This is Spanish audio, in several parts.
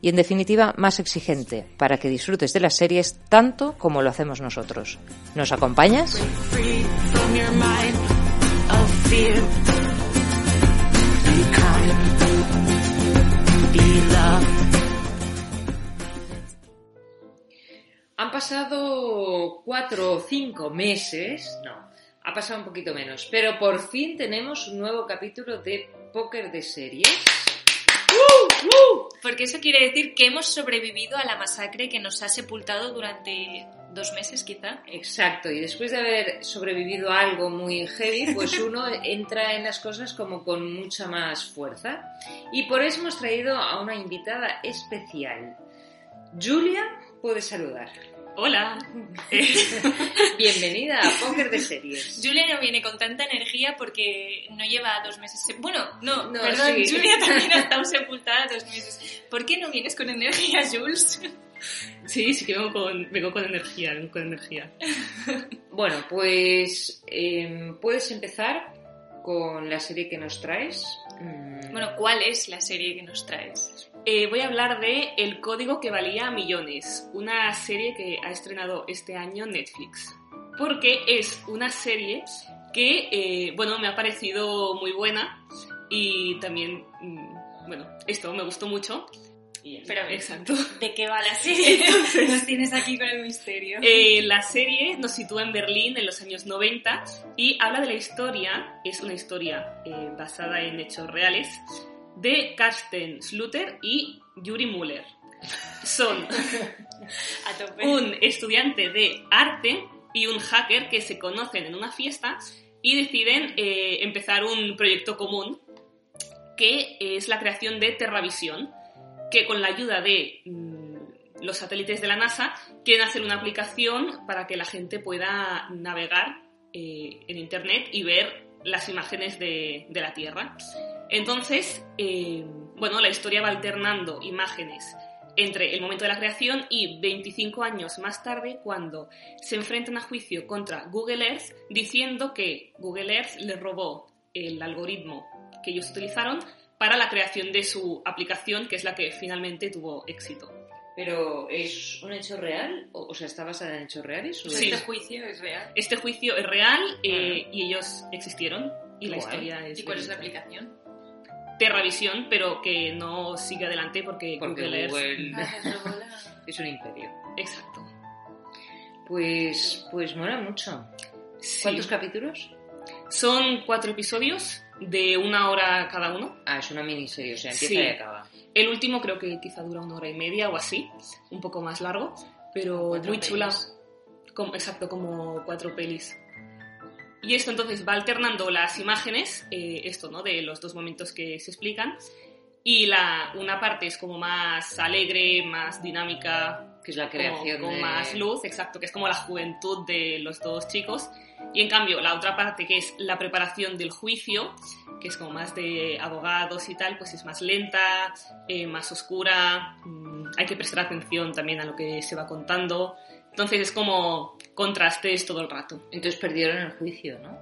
y en definitiva más exigente para que disfrutes de las series tanto como lo hacemos nosotros. ¿Nos acompañas? Han pasado cuatro o cinco meses, no, ha pasado un poquito menos, pero por fin tenemos un nuevo capítulo de Póker de Series. Porque eso quiere decir que hemos sobrevivido a la masacre que nos ha sepultado durante dos meses quizá. Exacto, y después de haber sobrevivido a algo muy heavy, pues uno entra en las cosas como con mucha más fuerza. Y por eso hemos traído a una invitada especial. Julia, puedes saludar. Hola. Bienvenida a Póker de Series. Julia no viene con tanta energía porque no lleva dos meses. se- Bueno, no, No, perdón, sí. Julia también ha estado sepultada dos meses. ¿Por qué no vienes con energía, Jules? Sí, sí que vengo con, vengo con energía, vengo con energía. Bueno, pues em, puedes empezar con la serie que nos traes. Mm, Bueno, ¿cuál es la serie que nos traes? Eh, voy a hablar de El código que valía millones, una serie que ha estrenado este año Netflix. Porque es una serie que, eh, bueno, me ha parecido muy buena y también, mm, bueno, esto me gustó mucho. Pero exacto. ¿De qué va la serie? Entonces, nos tienes aquí con el misterio. Eh, la serie nos sitúa en Berlín en los años 90 y habla de la historia, es una historia eh, basada en hechos reales, de Carsten Schluter y Yuri Müller. Son un estudiante de arte y un hacker que se conocen en una fiesta y deciden eh, empezar un proyecto común que es la creación de Terravisión, que con la ayuda de mm, los satélites de la NASA quieren hacer una aplicación para que la gente pueda navegar eh, en Internet y ver las imágenes de, de la Tierra. Entonces, eh, bueno, la historia va alternando imágenes entre el momento de la creación y 25 años más tarde, cuando se enfrentan a juicio contra Google Earth, diciendo que Google Earth le robó el algoritmo que ellos utilizaron para la creación de su aplicación, que es la que finalmente tuvo éxito. Pero ¿es un hecho real? O, o sea, ¿está basada en hechos reales? o Sí. es- Este juicio es real. Este juicio es real eh, y ellos existieron y la Guay. historia es... ¿Y cuál es la aplicación? Terravisión, pero que no sigue adelante porque, Porque Google. Google Ah, es un imperio. Exacto. Pues, pues mola mucho. Sí. ¿Cuántos capítulos? Son cuatro episodios de una hora cada uno. Ah, es una miniserie, o sea, empieza Sí. y acaba. El último creo que quizá dura una hora y media o así, un poco más largo, pero Cuatro muy chula. Como- exacto, como cuatro pelis. Y esto entonces va alternando las imágenes, eh, esto, ¿no? De los dos momentos que se explican. Y la, una parte es como más alegre, más dinámica, Que es la como- creación con de... más luz, exacto, que es como la juventud de los dos chicos. Y en cambio, la otra parte que es la preparación del juicio, que es como más de abogados y tal, pues es más lenta, eh, más oscura, mm, hay que prestar atención también a lo que se va contando. Entonces es como contrastes todo el rato. Entonces perdieron el juicio, ¿no?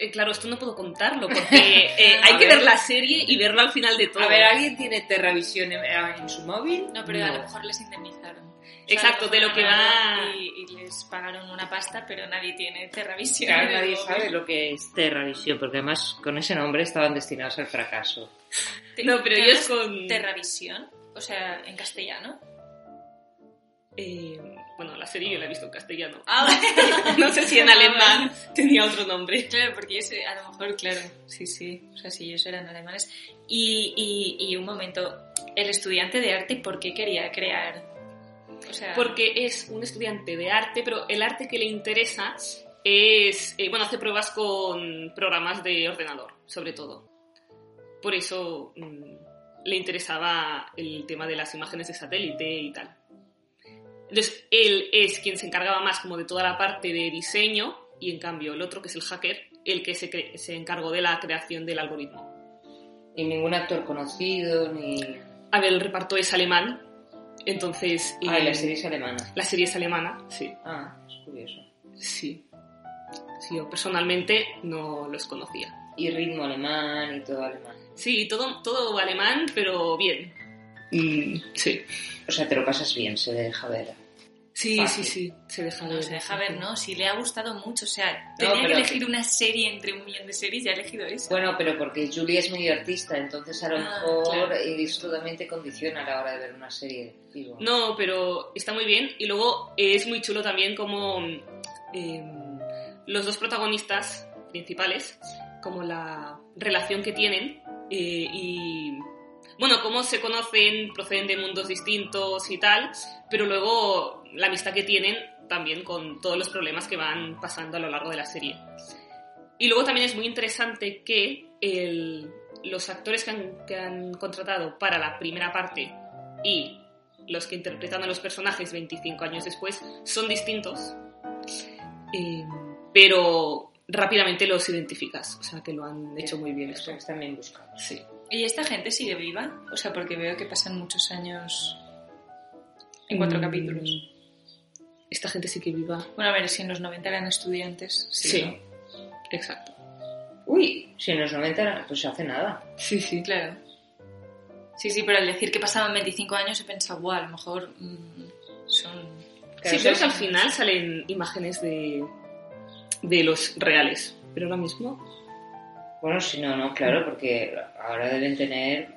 eh, claro, esto no puedo contarlo porque eh, hay que ver la serie y verlo al final de todo. A ver, ¿alguien tiene Terravisión en, en su móvil? No, pero a lo mejor les indemnizaron. O sea, Exacto, lo de lo que va- Y, y les pagaron una pasta, pero nadie tiene Terravisión. Claro, en el nadie móvil. sabe lo que es Terravisión, porque además con ese nombre estaban destinados al fracaso. No, pero ¿te yo es hablas con- Terravisión, o sea, en castellano. Eh, bueno, la serie yo la he visto en castellano. Ah, No sé si en alemán tenía otro nombre. Claro, porque yo sé, a lo mejor, claro, sí, sí, o sea, si ellos eran alemanes. Y, y, y un momento, el estudiante de arte, ¿por qué quería crear? O sea, Porque es un estudiante de arte, pero el arte que le interesa es, eh, bueno, hace pruebas con programas de ordenador, sobre todo. Por eso mm, le interesaba el tema de las imágenes de satélite y tal. Entonces, él es quien se encargaba más como de toda la parte de diseño y en cambio el otro, que es el hacker, el que se, cre- se encargó de la creación del algoritmo. Y ningún actor conocido, ni... A ver, el reparto es alemán, entonces... Ah, eh, la serie es alemana. la serie es alemana, sí. Ah, es curioso. Sí. Sí, yo personalmente no los conocía. Y ritmo alemán y todo alemán. Sí, todo, todo alemán, pero bien. Sí. O sea, te lo pasas bien, se deja ver. Sí, Fácil. sí, sí. Se deja no ver. se deja ver, ¿no? Si le ha gustado mucho, o sea, No, tenía pero- que elegir una serie entre un millón de series y ha elegido esa. Bueno, pero porque Julie es medio artista, entonces a lo Ah, mejor claro. eso también te condiciona a la hora de ver una serie. Digo. No, pero está muy bien. Y luego es muy chulo también como eh, los dos protagonistas principales, como la relación que tienen eh, y, bueno, cómo se conocen, proceden de mundos distintos y tal, pero luego la amistad que tienen también con todos los problemas que van pasando a lo largo de la serie. Y luego también es muy interesante que el- los actores que han, que han contratado para la primera parte y los que interpretan a los personajes 25 años después son distintos, eh, pero rápidamente los identificas, o sea que lo han hecho muy bien esto. están bien buscados. Sí. ¿Y esta gente sigue viva? O sea, porque veo que pasan muchos años en cuatro Mm, capítulos. Esta gente sí que viva. Bueno, a ver, si en los 90 eran estudiantes. Sí. Sí, ¿no? exacto. Uy, si en los 90 pues hace nada. Sí, sí. Claro. Sí, sí, pero al decir que pasaban 25 años he pensado, guau, a lo mejor mm, son... Claro, sí, pero son- que al final salen imágenes de, de los reales, pero ahora mismo Bueno, si no, no, claro, porque ahora deben tener,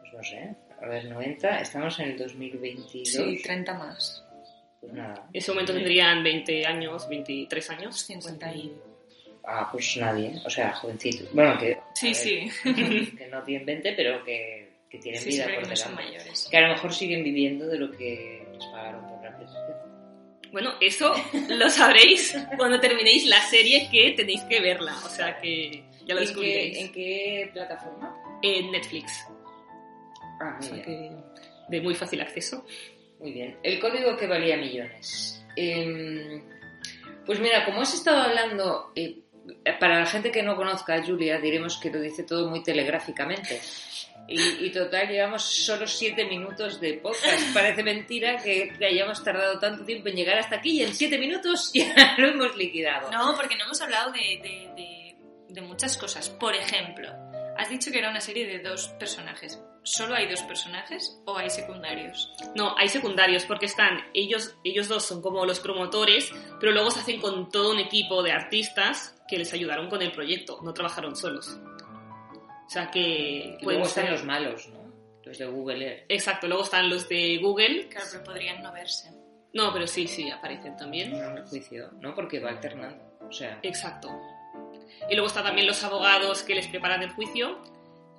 pues no sé, a ver, 90, estamos en el 2022. Sí, 30 más. Pues nada. en ese momento tendrían 20 años, 23 años. 50 y... Ah, pues nadie, o sea, jovencito. Bueno, que, Sí, a sí. ver, que no tienen 20, pero que, que tienen Sí, vida por que no son delante. mayores. Que a lo mejor siguen viviendo de lo que les pagaron por la presentación. Bueno, eso lo sabréis cuando terminéis la serie que tenéis que verla, o sea que ya lo ¿En qué, descubriréis. ¿En qué plataforma? En Netflix, Ah, o muy sea bien. que de muy fácil acceso. Muy bien. El código que valía millones. Em, pues mira, como has estado hablando, eh, para la gente que no conozca a Julia, diremos que lo dice todo muy telegráficamente. Y, y total, llevamos solo siete minutos de podcast. Parece mentira que, que hayamos tardado tanto tiempo en llegar hasta aquí y en siete minutos ya lo hemos liquidado. No, porque no hemos hablado de, de- de- de muchas cosas. Por ejemplo, has dicho que era una serie de dos personajes. ¿Solo hay dos personajes o hay secundarios? No, hay secundarios porque están ellos, ellos dos son como los promotores, pero luego se hacen con todo un equipo de artistas que les ayudaron con el proyecto, no trabajaron solos. O sea que Y luego están ser- los malos, ¿no? Los de Google Earth. Exacto, luego están los de Google. Claro, pero podrían no verse. No, pero sí, sí, aparecen también. No en el juicio, ¿no? Porque va alternando. O sea, Exacto. Y luego están también los abogados que les preparan el juicio.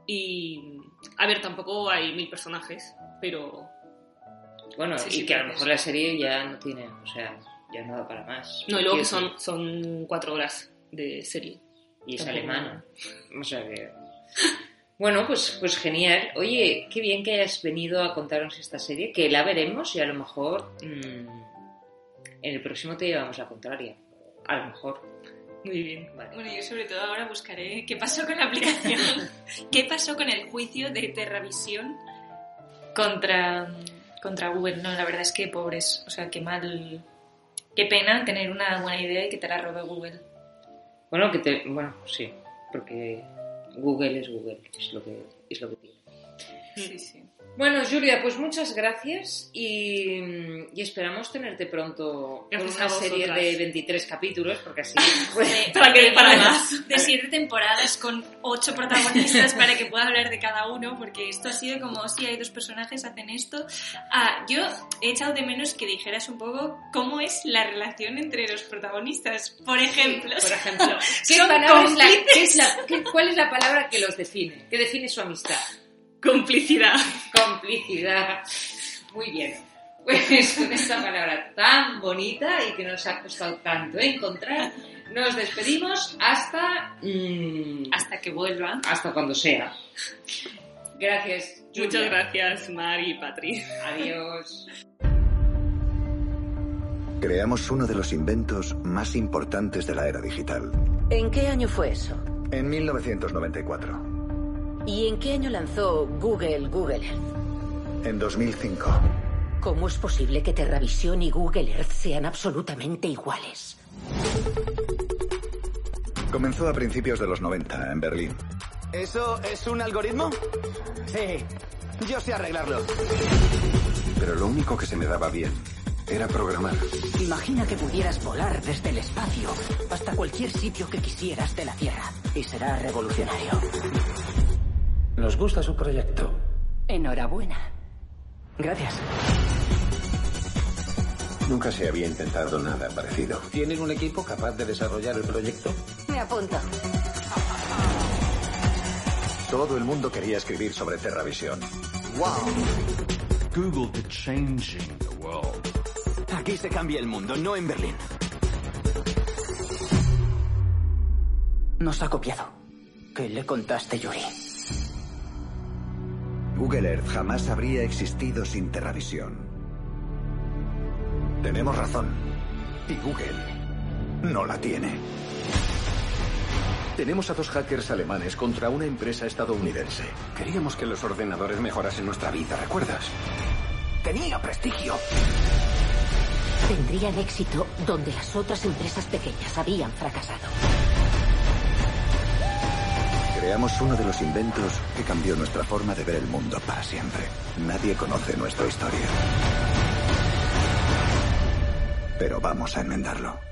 Y. A ver, tampoco hay mil personajes, pero. Bueno, Sí, y sí, que a lo mejor la serie ya no tiene, o sea, ya no da para más. No, y luego que son, son cuatro horas de serie. Y es tampoco- alemana. O sea que... Bueno, pues, pues genial. Oye, qué bien que hayas venido a contarnos esta serie, que la veremos y a lo mejor mm, en el próximo te llevamos la contraria. A lo mejor. Muy bien. Vale. Bueno, yo sobre todo ahora buscaré qué pasó con la aplicación. ¿Qué pasó con el juicio de Terravisión contra, contra Google? No, la verdad es que pobres. O sea, qué mal. Qué pena tener una buena idea y que te la robe Google. Bueno, que te, bueno, sí, porque Google es Google, es lo que, es lo que. Sí, sí. Bueno, Julia, pues muchas gracias y, y esperamos tenerte pronto Gracias con una serie de 23 capítulos, porque así... De, Para que- para más. de siete temporadas con ocho protagonistas para que pueda hablar de cada uno, porque esto ha sido como si hay dos personajes, hacen esto. Ah, yo he echado de menos que dijeras un poco cómo es la relación entre los protagonistas. Por ejemplo, Por ejemplo, ¿qué es la- qué es la- qué- ¿cuál es la palabra que los define? ¿Qué define su amistad? Complicidad. Complicidad. Muy bien. Pues con esta palabra tan bonita y que nos ha costado tanto encontrar, nos despedimos hasta... mm, hasta que vuelva. hasta cuando sea. Gracias. Julia. Muchas gracias, Mari y Patri. Adiós. Creamos uno de los inventos más importantes de la era digital. ¿En qué año fue eso? En 1994. ¿Y en qué año lanzó Google Google Earth? En 2005. ¿Cómo es posible que Terravisión y Google Earth sean absolutamente iguales? Comenzó a principios de los 90 en Berlín. ¿Eso es un algoritmo? Sí, yo sé arreglarlo. Pero lo único que se me daba bien era programar. Imagina que pudieras volar desde el espacio hasta cualquier sitio que quisieras de la Tierra. Y será revolucionario. Nos gusta su proyecto. Enhorabuena. Gracias. Nunca se había intentado nada parecido. ¿Tienen un equipo capaz de desarrollar el proyecto? Me apunto. Todo el mundo quería escribir sobre Terravisión. ¡Wow! Google to changing the world. Aquí se cambia el mundo, no en Berlín. Nos ha copiado. ¿Qué le contaste, Yuri? Google Earth jamás habría existido sin Terravisión. Tenemos razón. Y Google no la tiene. Tenemos a dos hackers alemanes contra una empresa estadounidense. Queríamos que los ordenadores mejorasen nuestra vida, ¿recuerdas? Tenía prestigio. Tendrían éxito donde las otras empresas pequeñas habían fracasado. Creamos uno de los inventos que cambió nuestra forma de ver el mundo para siempre. Nadie conoce nuestra historia. Pero vamos a enmendarlo.